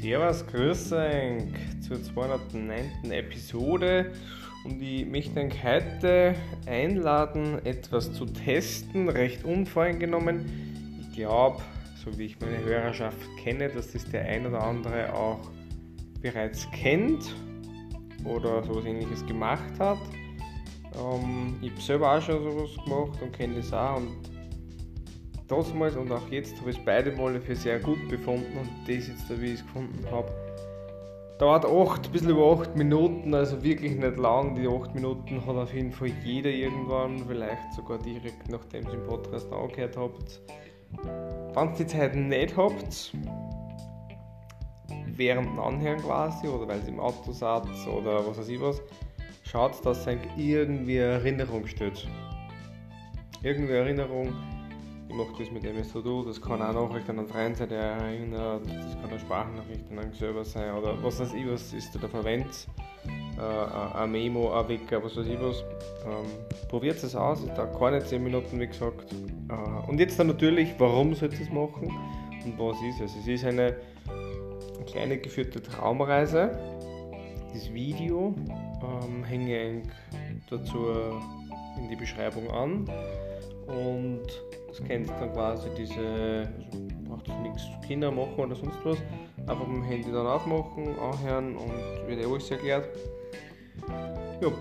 Servus, grüß euch zur 209. Episode und ich möchte euch heute einladen, etwas zu testen, recht unvoreingenommen. Ich glaube, so wie ich meine Hörerschaft kenne, dass das der ein oder andere auch bereits kennt oder sowas ähnliches gemacht hat. Ähm, ich habe selber auch schon sowas gemacht und kenne das auch und damals und auch jetzt habe ich es beide Male für sehr gut befunden und das jetzt, wie ich es gefunden habe, dauert acht, ein bisschen über 8 Minuten, also wirklich nicht lang. Die 8 Minuten hat auf jeden Fall jeder irgendwann, vielleicht sogar direkt nachdem ihr den Podcast angehört habt. Wenn ihr die Zeit nicht habt, während dem Anhören quasi oder weil ihr im Auto seid oder was weiß ich was, schaut, dass ihr irgendwie Erinnerung steht. Irgendwie Erinnerung ich mache das mit MS To das kann auch Nachrichten an Freund sein, der erinnert, das kann eine Sprachnachricht an einen selber sein oder was weiß ich, was ist da verwendet. Äh, ein Memo, ein Wecker, was weiß ich was. Ähm, Probiert es aus, dauert keine 10 Minuten, wie gesagt. Äh, und jetzt dann natürlich, warum sollt ihr es machen und was ist es? Es ist eine kleine geführte Traumreise. Das Video ähm, hänge ich dazu in die Beschreibung an und das kennt dann quasi diese, also braucht nichts Kinder machen oder sonst was, einfach mit dem Handy dann aufmachen, anhören und wird eh alles erklärt. Ja,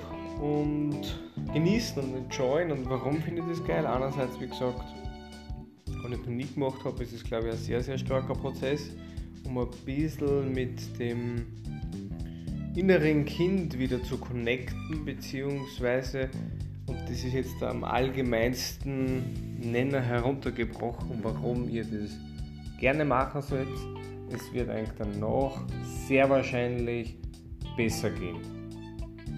und genießen und enjoyen und warum finde ich das geil? Einerseits, wie gesagt, wenn ich noch nie gemacht habe, ist es glaube ich ein sehr, sehr starker Prozess, um ein bisschen mit dem inneren Kind wieder zu connecten, beziehungsweise und das ist jetzt am allgemeinsten Nenner heruntergebrochen, warum ihr das gerne machen sollt. Es wird eigentlich danach sehr wahrscheinlich besser gehen.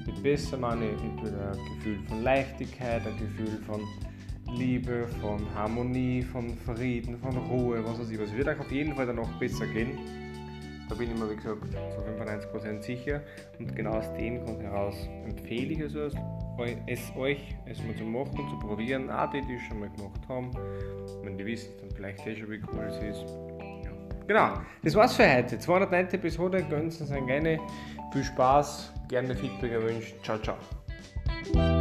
Mit besser meine ich entweder ein Gefühl von Leichtigkeit, ein Gefühl von Liebe, von Harmonie, von Frieden, von Ruhe, was weiß ich. Es wird euch auf jeden Fall danach besser gehen. Da bin ich mir, wie gesagt, zu 95% sicher. Und genau aus dem Grund heraus empfehle ich es es euch es mal zu machen, zu probieren. Auch die, die es schon mal gemacht haben. Wenn die wissen, dann vielleicht eh schon, wie cool es ist. Ja. Genau, das war's für heute. 209. Episode. Gönnen Sie uns gerne. Viel Spaß, gerne Feedback erwünscht. Ciao, ciao.